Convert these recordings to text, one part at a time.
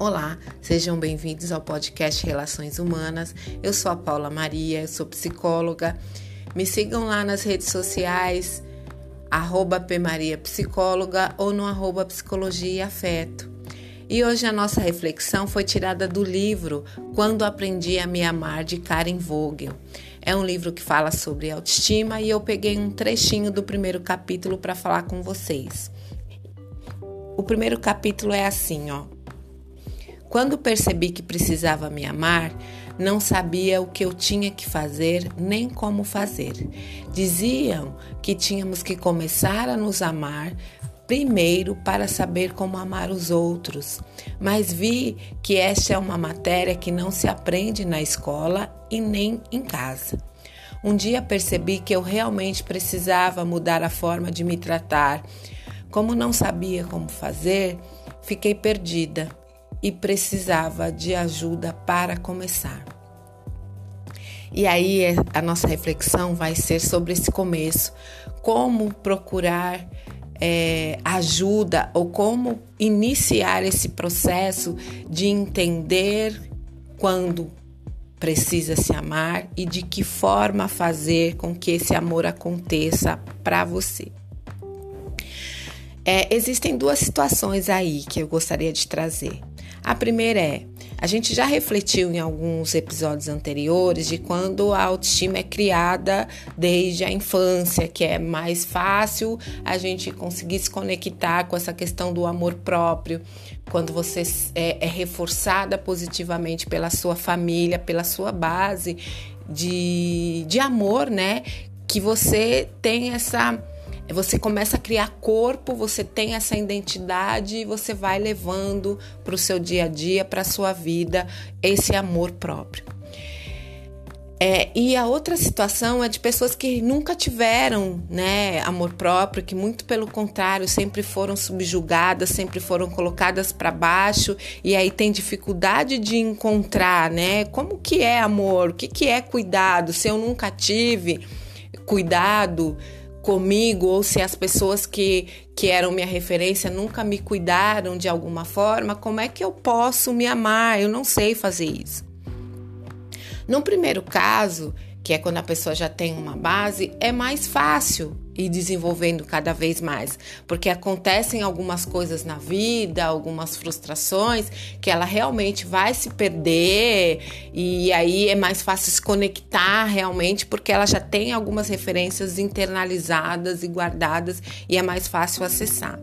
Olá, sejam bem-vindos ao podcast Relações Humanas. Eu sou a Paula Maria, sou psicóloga. Me sigam lá nas redes sociais, arroba Psicóloga ou no arroba Psicologia e Afeto. E hoje a nossa reflexão foi tirada do livro Quando Aprendi a Me Amar, de Karen Vogel. É um livro que fala sobre autoestima e eu peguei um trechinho do primeiro capítulo para falar com vocês. O primeiro capítulo é assim, ó. Quando percebi que precisava me amar, não sabia o que eu tinha que fazer nem como fazer. Diziam que tínhamos que começar a nos amar primeiro para saber como amar os outros, mas vi que esta é uma matéria que não se aprende na escola e nem em casa. Um dia percebi que eu realmente precisava mudar a forma de me tratar. Como não sabia como fazer, fiquei perdida e precisava de ajuda para começar. E aí a nossa reflexão vai ser sobre esse começo, como procurar é, ajuda ou como iniciar esse processo de entender quando precisa se amar e de que forma fazer com que esse amor aconteça para você. É, existem duas situações aí que eu gostaria de trazer. A primeira é a gente já refletiu em alguns episódios anteriores de quando a autoestima é criada desde a infância, que é mais fácil a gente conseguir se conectar com essa questão do amor próprio, quando você é, é reforçada positivamente pela sua família, pela sua base de, de amor, né? Que você tem essa você começa a criar corpo, você tem essa identidade e você vai levando para o seu dia a dia, para a sua vida, esse amor próprio. É, e a outra situação é de pessoas que nunca tiveram né, amor próprio, que muito pelo contrário sempre foram subjugadas, sempre foram colocadas para baixo e aí tem dificuldade de encontrar, né? Como que é amor? O que, que é cuidado? Se eu nunca tive cuidado, comigo ou se as pessoas que, que eram minha referência nunca me cuidaram de alguma forma, como é que eu posso me amar? Eu não sei fazer isso. No primeiro caso, que é quando a pessoa já tem uma base, é mais fácil ir desenvolvendo cada vez mais, porque acontecem algumas coisas na vida, algumas frustrações que ela realmente vai se perder e aí é mais fácil se conectar realmente porque ela já tem algumas referências internalizadas e guardadas e é mais fácil acessar.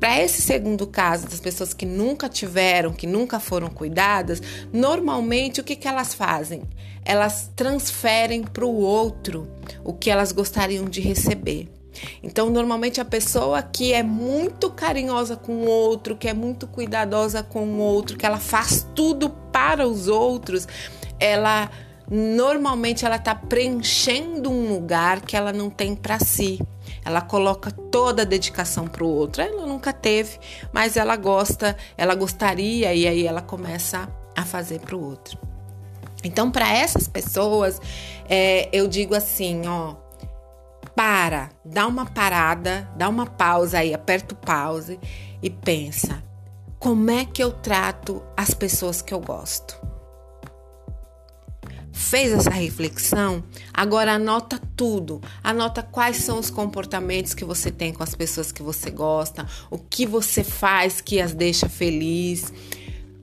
Para esse segundo caso, das pessoas que nunca tiveram, que nunca foram cuidadas, normalmente o que, que elas fazem? Elas transferem para o outro o que elas gostariam de receber. Então, normalmente a pessoa que é muito carinhosa com o outro, que é muito cuidadosa com o outro, que ela faz tudo para os outros, ela normalmente ela está preenchendo um lugar que ela não tem para si. Ela coloca toda a dedicação para o outro. Ela nunca teve, mas ela gosta, ela gostaria e aí ela começa a fazer para o outro. Então, para essas pessoas, é, eu digo assim, ó, para, dá uma parada, dá uma pausa aí, aperta o pause e pensa: como é que eu trato as pessoas que eu gosto? Fez essa reflexão? Agora anota tudo. Anota quais são os comportamentos que você tem com as pessoas que você gosta, o que você faz que as deixa feliz,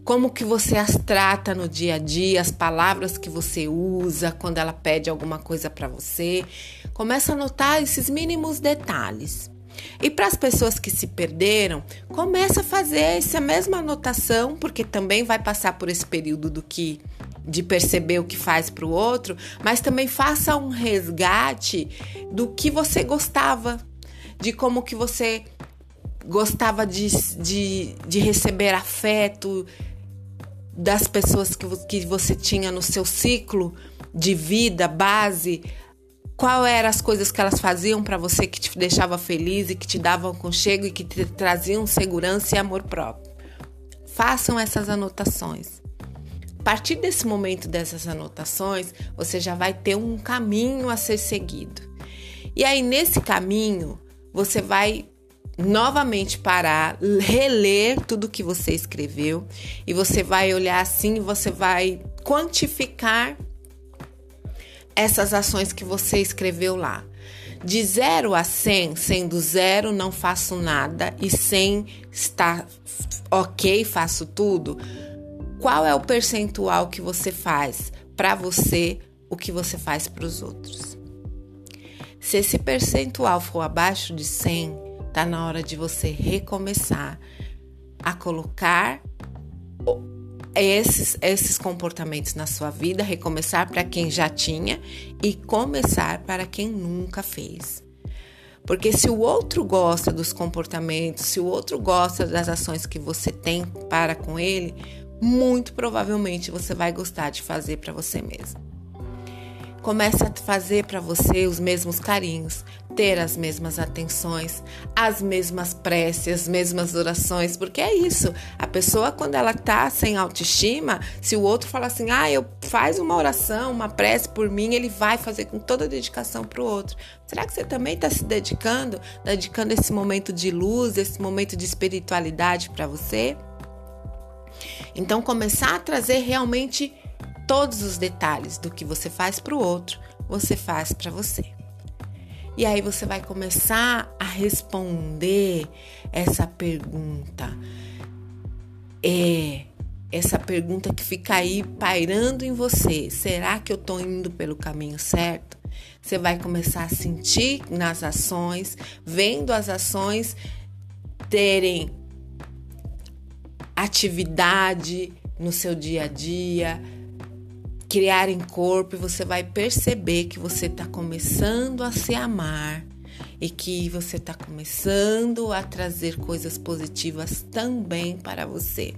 como que você as trata no dia a dia, as palavras que você usa quando ela pede alguma coisa para você. Começa a anotar esses mínimos detalhes. E para as pessoas que se perderam, começa a fazer essa mesma anotação, porque também vai passar por esse período do que de perceber o que faz para o outro, mas também faça um resgate do que você gostava, de como que você gostava de, de, de receber afeto das pessoas que, que você tinha no seu ciclo de vida, base, qual eram as coisas que elas faziam para você que te deixava feliz e que te davam conchego e que te traziam segurança e amor próprio. Façam essas anotações. A partir desse momento dessas anotações, você já vai ter um caminho a ser seguido. E aí, nesse caminho, você vai novamente parar, reler tudo que você escreveu e você vai olhar assim, você vai quantificar essas ações que você escreveu lá. De 0 a 100, sendo zero não faço nada e 100 está ok, faço tudo. Qual é o percentual que você faz para você, o que você faz para os outros? Se esse percentual for abaixo de 100, tá na hora de você recomeçar a colocar esses, esses comportamentos na sua vida, recomeçar para quem já tinha e começar para quem nunca fez. Porque se o outro gosta dos comportamentos, se o outro gosta das ações que você tem para com ele, muito provavelmente você vai gostar de fazer para você mesmo. Comece a fazer para você os mesmos carinhos, ter as mesmas atenções, as mesmas preces, as mesmas orações, porque é isso. A pessoa quando ela tá sem autoestima, se o outro fala assim: "Ah, eu faz uma oração, uma prece por mim", ele vai fazer com toda a dedicação para o outro. Será que você também está se dedicando, dedicando esse momento de luz, esse momento de espiritualidade para você? Então começar a trazer realmente todos os detalhes do que você faz para o outro, você faz para você. E aí você vai começar a responder essa pergunta. É essa pergunta que fica aí pairando em você. Será que eu estou indo pelo caminho certo? Você vai começar a sentir nas ações, vendo as ações terem atividade no seu dia a dia, criar em corpo e você vai perceber que você está começando a se amar e que você está começando a trazer coisas positivas também para você.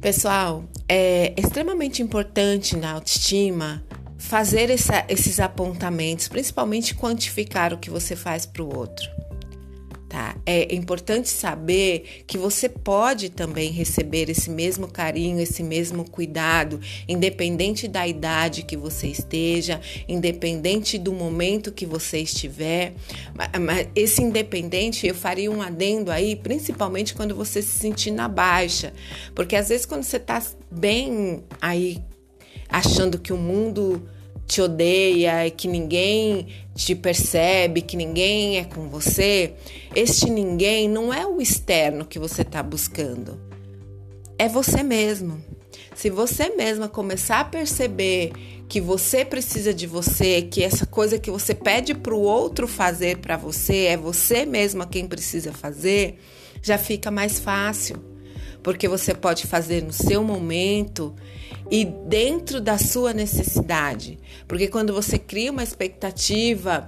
Pessoal, é extremamente importante na autoestima fazer essa, esses apontamentos, principalmente quantificar o que você faz para o outro tá? É importante saber que você pode também receber esse mesmo carinho, esse mesmo cuidado, independente da idade que você esteja, independente do momento que você estiver. Mas esse independente, eu faria um adendo aí, principalmente quando você se sentir na baixa, porque às vezes quando você tá bem aí achando que o mundo te odeia e que ninguém te percebe, que ninguém é com você, este ninguém não é o externo que você está buscando, é você mesmo. Se você mesma começar a perceber que você precisa de você, que essa coisa que você pede para o outro fazer para você é você mesma quem precisa fazer, já fica mais fácil, porque você pode fazer no seu momento e dentro da sua necessidade. Porque quando você cria uma expectativa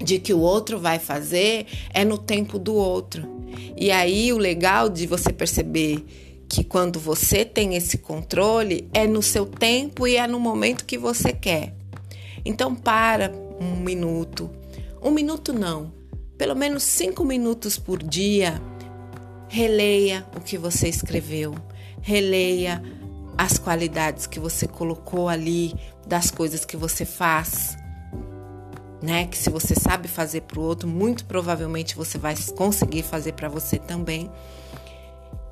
de que o outro vai fazer, é no tempo do outro. E aí o legal de você perceber que quando você tem esse controle, é no seu tempo e é no momento que você quer. Então para um minuto, um minuto não, pelo menos cinco minutos por dia, releia o que você escreveu, releia as qualidades que você colocou ali, das coisas que você faz, né? Que se você sabe fazer para o outro, muito provavelmente você vai conseguir fazer para você também.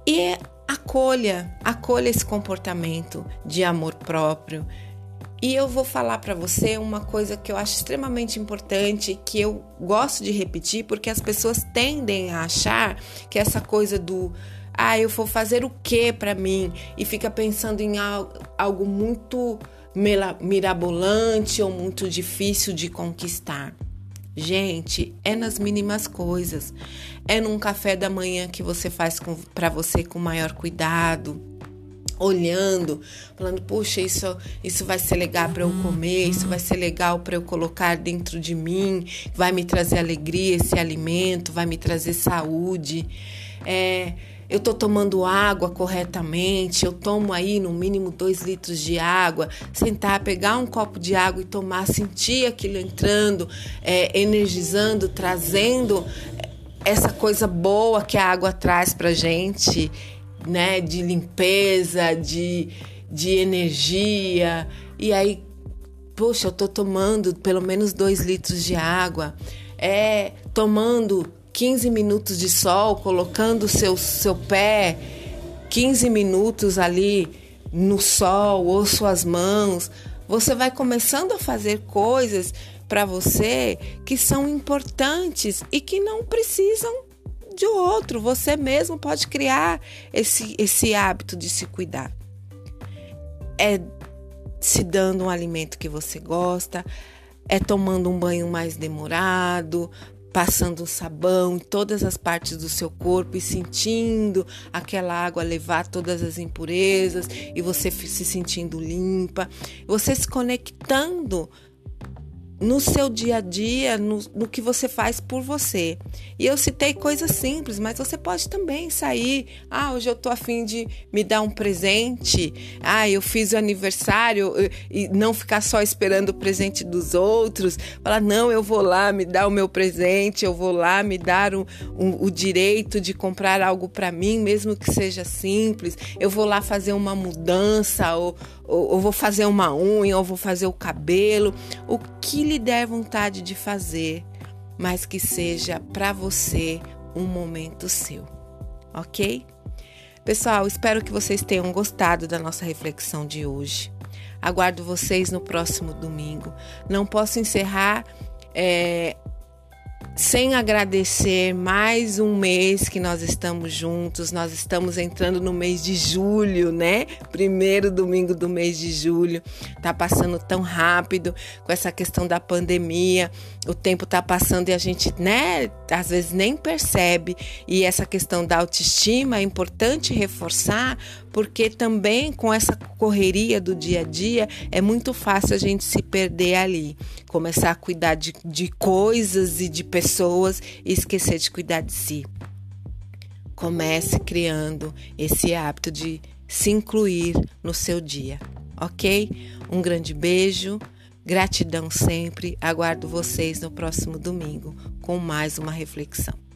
E acolha, acolha esse comportamento de amor próprio. E eu vou falar para você uma coisa que eu acho extremamente importante, que eu gosto de repetir, porque as pessoas tendem a achar que essa coisa do ah, eu vou fazer o que para mim? E fica pensando em algo muito mirabolante ou muito difícil de conquistar. Gente, é nas mínimas coisas. É num café da manhã que você faz para você com maior cuidado, olhando, falando: "Puxa, isso isso vai ser legal para eu comer, isso vai ser legal para eu colocar dentro de mim, vai me trazer alegria esse alimento, vai me trazer saúde". É, eu estou tomando água corretamente, eu tomo aí no mínimo dois litros de água, sentar, pegar um copo de água e tomar, sentir aquilo entrando, é, energizando, trazendo essa coisa boa que a água traz para gente, né? De limpeza, de, de energia. E aí, poxa, eu estou tomando pelo menos dois litros de água É tomando 15 minutos de sol, colocando seu, seu pé 15 minutos ali no sol ou suas mãos. Você vai começando a fazer coisas para você que são importantes e que não precisam de outro. Você mesmo pode criar esse, esse hábito de se cuidar. É se dando um alimento que você gosta, é tomando um banho mais demorado, passando um sabão em todas as partes do seu corpo e sentindo aquela água levar todas as impurezas e você se sentindo limpa, você se conectando no seu dia a dia, no, no, que você faz por você. E eu citei coisas simples, mas você pode também sair. Ah, hoje eu tô afim de me dar um presente. Ah, eu fiz o aniversário e não ficar só esperando o presente dos outros. Falar, não, eu vou lá me dar o meu presente, eu vou lá me dar um, um, o direito de comprar algo para mim, mesmo que seja simples. Eu vou lá fazer uma mudança ou ou, ou vou fazer uma unha, ou vou fazer o cabelo, o que lhe der vontade de fazer, mas que seja para você um momento seu, ok? Pessoal, espero que vocês tenham gostado da nossa reflexão de hoje. Aguardo vocês no próximo domingo. Não posso encerrar é, sem agradecer mais um mês que nós estamos juntos. Nós estamos entrando no mês de julho, né? Primeiro domingo do mês de julho. Tá passando tão rápido com essa questão da pandemia. O tempo tá passando e a gente, né, às vezes nem percebe. E essa questão da autoestima é importante reforçar, porque também com essa correria do dia a dia é muito fácil a gente se perder ali, começar a cuidar de, de coisas e de pessoas e esquecer de cuidar de si. Comece criando esse hábito de se incluir no seu dia, ok? Um grande beijo, gratidão sempre. Aguardo vocês no próximo domingo com mais uma reflexão.